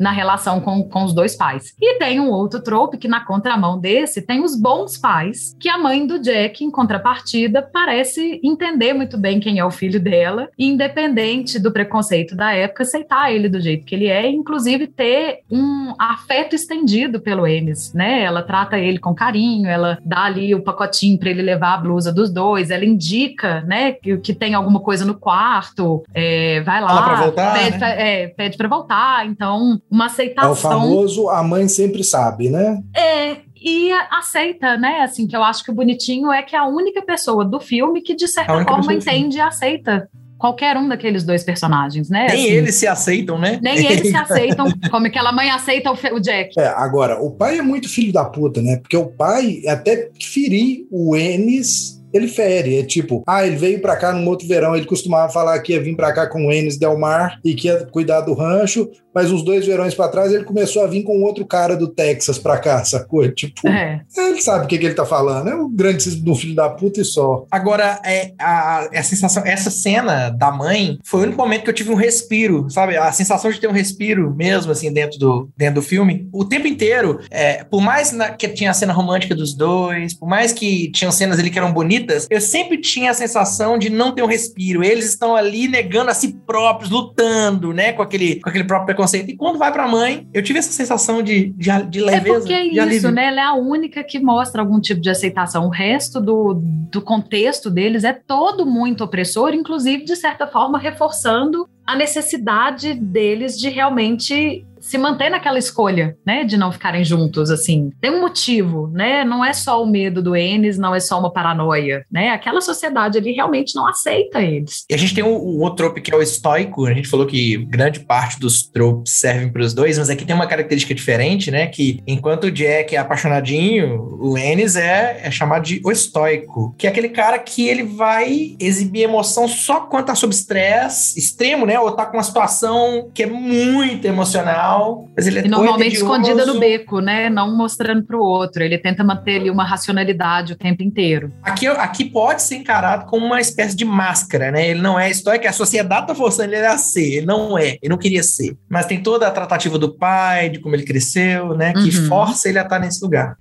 na relação com, com os dois pais. E tem um outro trope que, na contramão desse, tem os bons pais, que a mãe do Jack, em contrapartida, parece entender muito bem quem é o filho dela, independente do preconceito da época, aceitar ele do jeito que ele é, inclusive ter um afeto estendido pelo Enes, né? Ela trata ele com carinho, ela dá ali o pacotinho para ele levar a blusa dos dois, ela indica, né, que, que tem alguma coisa no quarto, é, vai lá, voltar, pede, né? é, pede para voltar, então uma aceitação. É o famoso a mãe sempre sabe, né? É, e aceita, né? Assim, que eu acho que o bonitinho é que é a única pessoa do filme que, de certa forma, entende e aceita qualquer um daqueles dois personagens, né? Nem assim, eles se aceitam, né? Nem eles se aceitam, como aquela mãe aceita o, o, Jack. É, agora, o pai é muito filho da puta, né? Porque o pai até ferir o Ennis ele fere. É tipo, ah, ele veio para cá num outro verão, ele costumava falar que ia vir para cá com o Enes Del Mar e que ia cuidar do rancho, mas uns dois verões para trás ele começou a vir com outro cara do Texas para cá, sacou? Tipo, é. ele sabe o que, que ele tá falando, é o grande do filho da puta e só. Agora, é, a, a sensação, essa cena da mãe foi o único momento que eu tive um respiro, sabe? A sensação de ter um respiro mesmo, assim, dentro do, dentro do filme. O tempo inteiro, é, por mais na, que tinha a cena romântica dos dois, por mais que tinham cenas ali que eram bonitas, eu sempre tinha a sensação de não ter um respiro. Eles estão ali negando a si próprios, lutando, né, com aquele, com aquele próprio preconceito. E quando vai pra mãe, eu tive essa sensação de, de, de leveza. É porque é isso, alívio. né? Ela é a única que mostra algum tipo de aceitação. O resto do, do contexto deles é todo muito opressor, inclusive, de certa forma, reforçando a necessidade deles de realmente se manter naquela escolha, né, de não ficarem juntos, assim. Tem um motivo, né? Não é só o medo do Enes, não é só uma paranoia, né? Aquela sociedade ali realmente não aceita eles. E a gente tem um, um outro trope que é o estoico. A gente falou que grande parte dos tropes servem para os dois, mas aqui tem uma característica diferente, né? Que enquanto o Jack é apaixonadinho, o Enes é, é chamado de o estoico, que é aquele cara que ele vai exibir emoção só quando tá sob estresse extremo, né? Ou tá com uma situação que é muito emocional mas ele é e normalmente escondida no beco, né? Não mostrando para o outro. Ele tenta manter ali uma racionalidade o tempo inteiro. Aqui, aqui pode ser encarado como uma espécie de máscara, né? Ele não é estoico, a sociedade tá forçando ele a ser. Ele não é, ele não queria ser. Mas tem toda a tratativa do pai, de como ele cresceu, né? Que uhum. força ele a estar nesse lugar.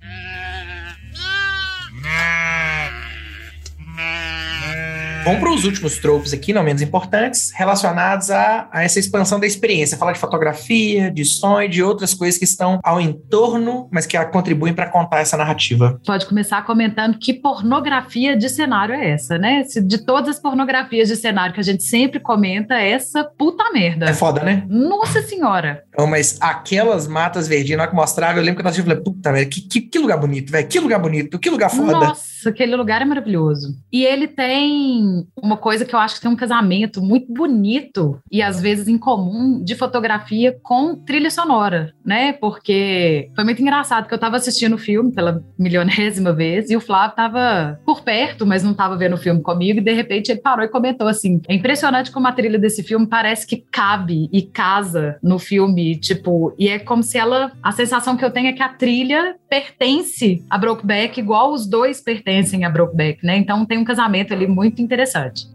Vamos para os últimos tropos aqui, não menos importantes, relacionados a, a, essa expansão da experiência. Falar de fotografia, de som e de outras coisas que estão ao entorno, mas que contribuem para contar essa narrativa. Pode começar comentando que pornografia de cenário é essa, né? De todas as pornografias de cenário que a gente sempre comenta, essa puta merda. É foda, né? Nossa senhora. Não, mas aquelas matas verdinhas, na hora que mostraram, eu lembro que eu tava falando, puta merda, que, que, que lugar bonito, velho, que lugar bonito, que lugar foda. Nossa, aquele lugar é maravilhoso. E ele tem uma coisa que eu acho que tem um casamento muito bonito e às vezes incomum de fotografia com trilha sonora, né? Porque foi muito engraçado que eu tava assistindo o filme pela milionésima vez e o Flávio tava por perto, mas não tava vendo o filme comigo e de repente ele parou e comentou assim: "É impressionante como a trilha desse filme parece que cabe e casa no filme, tipo, e é como se ela a sensação que eu tenho é que a trilha pertence a Brokeback igual os dois pertencem a Brokeback, né? Então tem um casamento ali muito interessante.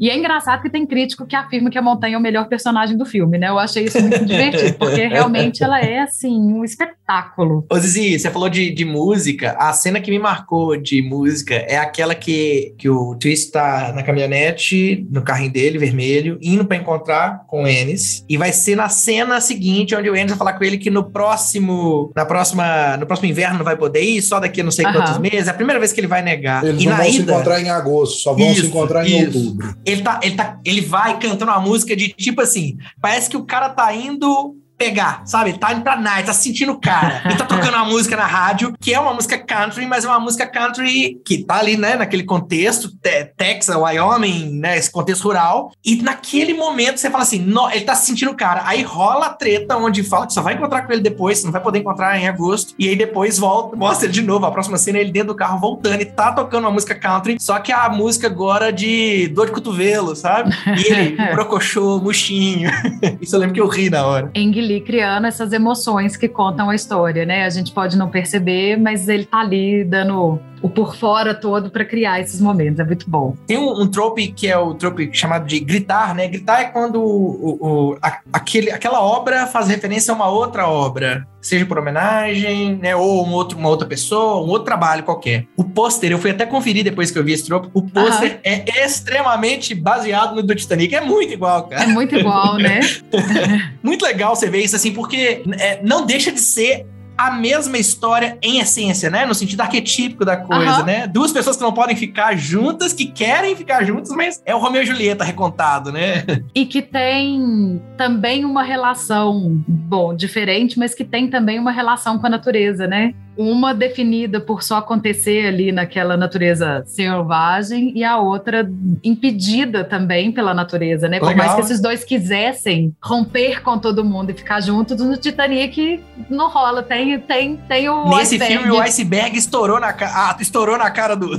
E é engraçado que tem crítico que afirma que a montanha é o melhor personagem do filme, né? Eu achei isso muito divertido, porque realmente ela é, assim, um espetáculo. Ô Zizi, você falou de, de música. A cena que me marcou de música é aquela que, que o Twist tá na caminhonete, no carrinho dele, vermelho, indo para encontrar com o Ennis. E vai ser na cena seguinte, onde o Ennis vai falar com ele que no próximo, na próxima, no próximo inverno não vai poder ir, só daqui a não sei Aham. quantos meses. É a primeira vez que ele vai negar. Eles e não na vão se ida, encontrar em agosto, só vão Isso, se encontrar em isso. Ele tá, ele tá, ele vai cantando uma música de tipo assim, parece que o cara tá indo pegar, sabe? Ele tá indo pra night, tá sentindo o cara. Ele tá tocando uma música na rádio, que é uma música country, mas é uma música country que tá ali, né, naquele contexto, te- Texas, Wyoming, né, esse contexto rural. E naquele momento você fala assim, "No", ele tá sentindo o cara. Aí rola a treta onde fala que só vai encontrar com ele depois, não vai poder encontrar em agosto. E aí depois volta, mostra ele de novo. A próxima cena é ele dentro do carro voltando e tá tocando uma música country, só que a música agora de dor de cotovelo, sabe? E ele, brocochô, murchinho. Isso eu lembro que eu ri na hora. Ang Lee criando essas emoções que contam a história, né? A gente pode não perceber, mas ele tá ali dando o por fora todo para criar esses momentos. É muito bom. Tem um, um trope que é o trope chamado de gritar, né? Gritar é quando o, o- a- aquele, aquela obra faz referência a uma outra obra, seja por homenagem, né? Ou um outro, uma outra pessoa, um outro trabalho qualquer. O pôster, eu fui até conferir depois que eu vi esse trope, o pôster é extremamente baseado no do Titanic. É muito igual, cara. É muito igual, né? muito legal você ver isso assim, porque é, não deixa de ser a mesma história em essência, né? No sentido arquetípico da coisa, Aham. né? Duas pessoas que não podem ficar juntas, que querem ficar juntas, mas é o Romeu e Julieta recontado, né? E que tem também uma relação, bom, diferente, mas que tem também uma relação com a natureza, né? Uma definida por só acontecer ali naquela natureza selvagem e a outra impedida também pela natureza, né? Por Legal. mais que esses dois quisessem romper com todo mundo e ficar juntos, no Titanic não rola. Tem, tem, tem o. Nesse iceberg. filme, o iceberg estourou na, ah, estourou na cara do-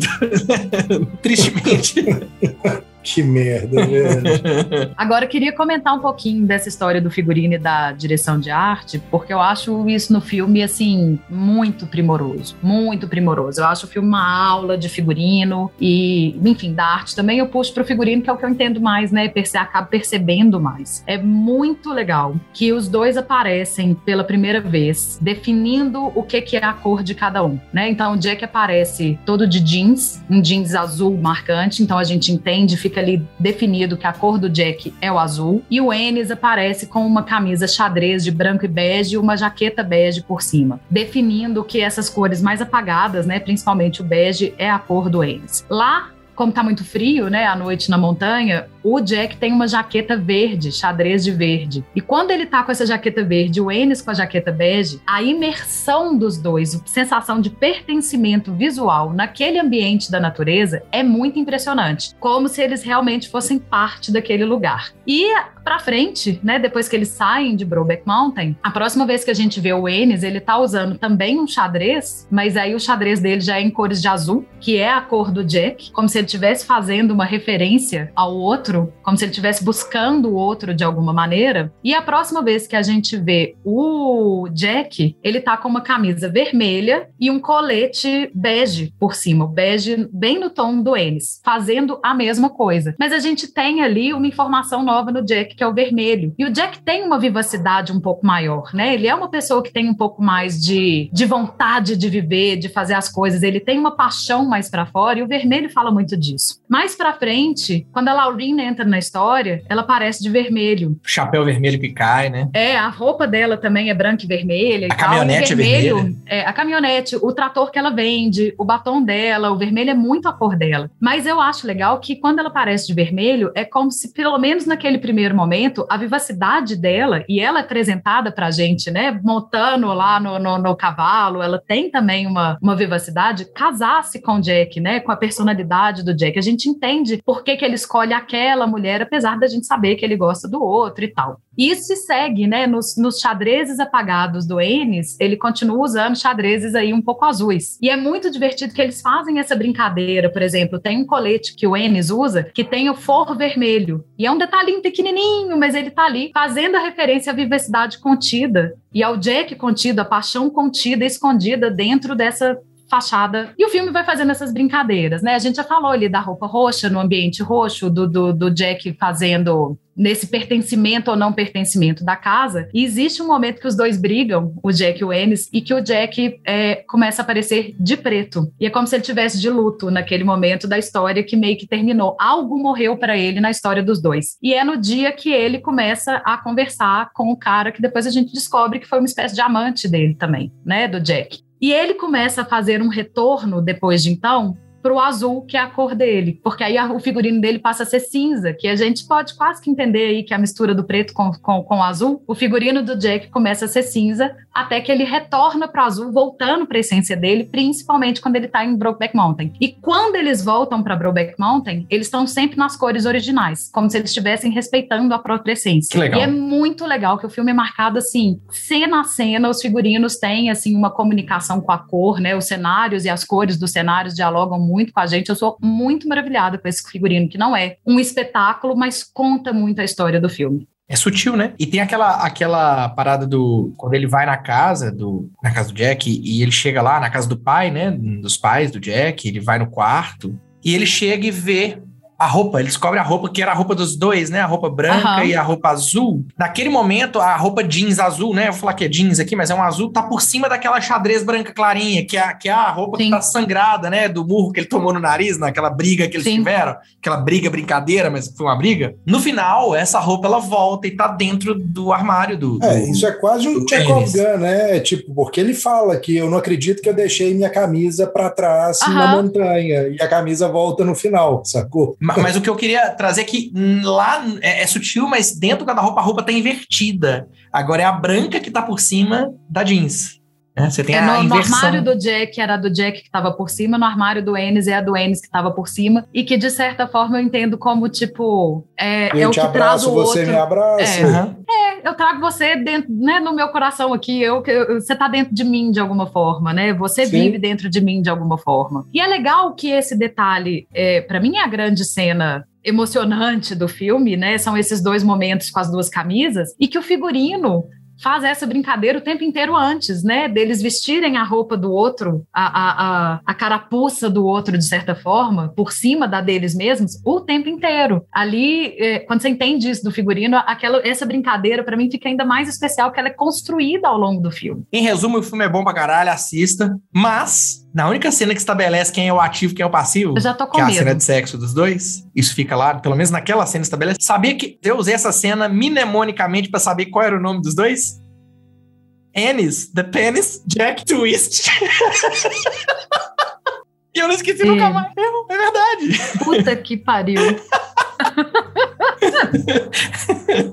Tristemente. Que merda, velho. Agora, eu queria comentar um pouquinho dessa história do figurino e da direção de arte, porque eu acho isso no filme, assim, muito primoroso. Muito primoroso. Eu acho o filme uma aula de figurino e, enfim, da arte também. Eu puxo pro figurino, que é o que eu entendo mais, né? Perce acabo percebendo mais. É muito legal que os dois aparecem pela primeira vez, definindo o que, que é a cor de cada um, né? Então, o Jack aparece todo de jeans, um jeans azul marcante, então a gente entende, fica ali definido que a cor do Jack é o azul. E o Ennis aparece com uma camisa xadrez de branco e bege e uma jaqueta bege por cima, definindo que essas cores mais apagadas, né, principalmente o bege, é a cor do Ennis. Lá como tá muito frio, né, à noite na montanha, o Jack tem uma jaqueta verde, xadrez de verde. E quando ele tá com essa jaqueta verde, o Ennis com a jaqueta bege, a imersão dos dois, a sensação de pertencimento visual naquele ambiente da natureza é muito impressionante. Como se eles realmente fossem parte daquele lugar. E pra frente, né, depois que eles saem de Brokeback Mountain, a próxima vez que a gente vê o Ennis, ele tá usando também um xadrez, mas aí o xadrez dele já é em cores de azul, que é a cor do Jack, como se ele estivesse fazendo uma referência ao outro, como se ele estivesse buscando o outro de alguma maneira. E a próxima vez que a gente vê o Jack, ele tá com uma camisa vermelha e um colete bege por cima, bege bem no tom do Ennis, fazendo a mesma coisa. Mas a gente tem ali uma informação nova no Jack, que é o vermelho. E o Jack tem uma vivacidade um pouco maior, né? Ele é uma pessoa que tem um pouco mais de, de vontade de viver, de fazer as coisas. Ele tem uma paixão mais pra fora e o vermelho fala muito disso. Mais pra frente, quando a Laurina entra na história, ela aparece de vermelho. Chapéu vermelho que cai, né? É, a roupa dela também é branca e vermelha. E A tal. caminhonete o é vermelho, vermelha? é, a caminhonete, o trator que ela vende, o batom dela, o vermelho é muito a cor dela. Mas eu acho legal que quando ela aparece de vermelho, é como se, pelo menos naquele primeiro momento, a vivacidade dela, e ela é apresentada pra gente, né? Montando lá no, no, no cavalo, ela tem também uma, uma vivacidade, casasse com o Jack, né? Com a personalidade do Jack. A gente entende por que, que ele escolhe aquela mulher, apesar da gente saber que ele gosta do outro e tal. Isso se segue, né? Nos, nos xadrezes apagados do Ennis, ele continua usando xadrezes aí um pouco azuis. E é muito divertido que eles fazem essa brincadeira, por exemplo, tem um colete que o Ennis usa que tem o forro vermelho. E é um detalhinho pequenininho, mas ele tá ali fazendo a referência à vivacidade contida e ao Jack contido, a paixão contida escondida dentro dessa fachada. E o filme vai fazendo essas brincadeiras, né? A gente já falou ali da roupa roxa, no ambiente roxo, do, do, do Jack fazendo nesse pertencimento ou não pertencimento da casa. E existe um momento que os dois brigam, o Jack e o Ennis, e que o Jack é, começa a aparecer de preto. E é como se ele tivesse de luto naquele momento da história que meio que terminou. Algo morreu para ele na história dos dois. E é no dia que ele começa a conversar com o cara que depois a gente descobre que foi uma espécie de amante dele também, né, do Jack. E ele começa a fazer um retorno depois de então para o azul, que é a cor dele, porque aí o figurino dele passa a ser cinza, que a gente pode quase que entender aí que a mistura do preto com, com, com o azul. O figurino do Jack começa a ser cinza, até que ele retorna para o azul, voltando para a essência dele, principalmente quando ele está em Brokeback Mountain. E quando eles voltam para Brokeback Mountain, eles estão sempre nas cores originais, como se eles estivessem respeitando a própria essência. Que legal. E é muito legal que o filme é marcado assim, cena a cena, os figurinos têm assim uma comunicação com a cor, né? Os cenários e as cores dos cenários dialogam muito com a gente. Eu sou muito maravilhada com esse figurino que não é um espetáculo, mas conta muito a história do filme. É sutil, né? E tem aquela, aquela parada do. Quando ele vai na casa do. Na casa do Jack, e ele chega lá na casa do pai, né? Dos pais do Jack, ele vai no quarto. E ele chega e vê a roupa. Ele descobre a roupa que era a roupa dos dois, né? A roupa branca Aham. e a roupa azul. Naquele momento, a roupa jeans azul, né? Eu vou falar que é jeans aqui, mas é um azul, tá por cima daquela xadrez branca clarinha, que é, que é a roupa que Sim. tá sangrada, né? Do murro que ele tomou no nariz, naquela briga que eles Sim. tiveram. Aquela briga, brincadeira, mas foi uma briga. No final, essa roupa ela volta e tá dentro do armário do. É, do- isso é quase um Chekhov. Gun, né? É Tipo, porque ele fala que eu não acredito que eu deixei minha camisa pra trás na Aham. montanha e a camisa volta no final, sacou? Ma- Mas o que eu queria trazer é que lá é, é sutil, mas dentro do guarda-roupa a roupa tá invertida. Agora é a branca que tá por cima da jeans. Né? Você tem É, a no, no inversão. armário do Jack era a do Jack que estava por cima, no armário do Ennis é a do Ennis que estava por cima, e que de certa forma eu entendo como, tipo, é, Eu é o te que traz abraço, o você outro. me abraça. É. Aham. eu trago você dentro, né, no meu coração aqui, eu, eu- você tá dentro de mim de alguma forma, né? Você Sim. vive dentro de mim de alguma forma. E é legal que esse detalhe, é, para mim é a grande cena emocionante do filme, né? São esses dois momentos com as duas camisas e que o figurino faz essa brincadeira o tempo inteiro antes, né? Deles vestirem a roupa do outro, a, a, a, a carapuça do outro, de certa forma, por cima da deles mesmos, o tempo inteiro. Ali, é, quando você entende isso do figurino, aquela, essa brincadeira, para mim, fica ainda mais especial, porque ela é construída ao longo do filme. Em resumo, o filme é bom pra caralho, assista. Mas, na única cena que estabelece quem é o ativo e quem é o passivo, Eu já tô com que é a medo. cena de sexo dos dois, isso fica lá, pelo menos naquela cena estabelece. Sabia que eu usei essa cena mnemonicamente pra saber qual era o nome dos dois? Ennis, The Penis, Jack Twist. e eu não esqueci É. nunca mais. É, é verdade. Puta que pariu.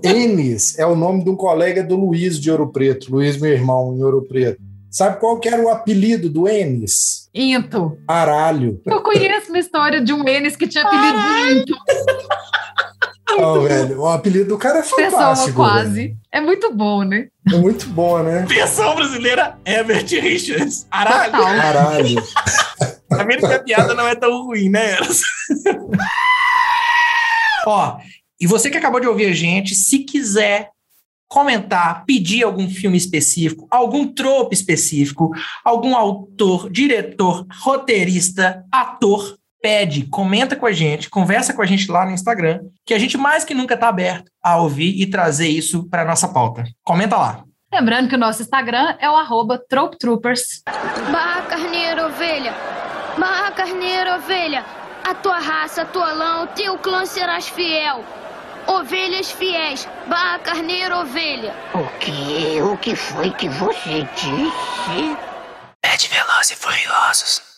Enes é o nome de um colega do Luiz de Ouro Preto, Luiz, meu irmão, em Ouro Preto. Sabe qual que era o apelido do Enes? Into. Aralho. Eu conheço uma história de um Enes que tinha apelido de Into. Não, velho, o apelido do cara é fantástico. quase. velho. É muito bom, né? É muito bom, né? Versão brasileira, Herbert Richards. Aralho. Total. Aralho. Tá vendo que a piada não é tão ruim, né? Ó, e você que acabou de ouvir a gente, se quiser comentar, pedir algum filme específico, algum trope específico, algum autor, diretor, roteirista, ator, pede, comenta com a gente, conversa com a gente lá no Instagram, que a gente mais que nunca tá aberto a ouvir e trazer isso para nossa pauta. Comenta lá. Lembrando que o nosso Instagram é o arroba Trope Troopers. Barra carneiro, ovelha. Barra carneiro, ovelha. A tua raça, a tua lã, o teu clã serás fiel. Ovelhas fiéis, barra carneiro ovelha. O que? O que foi que você disse? É de Velozes e Furiosos.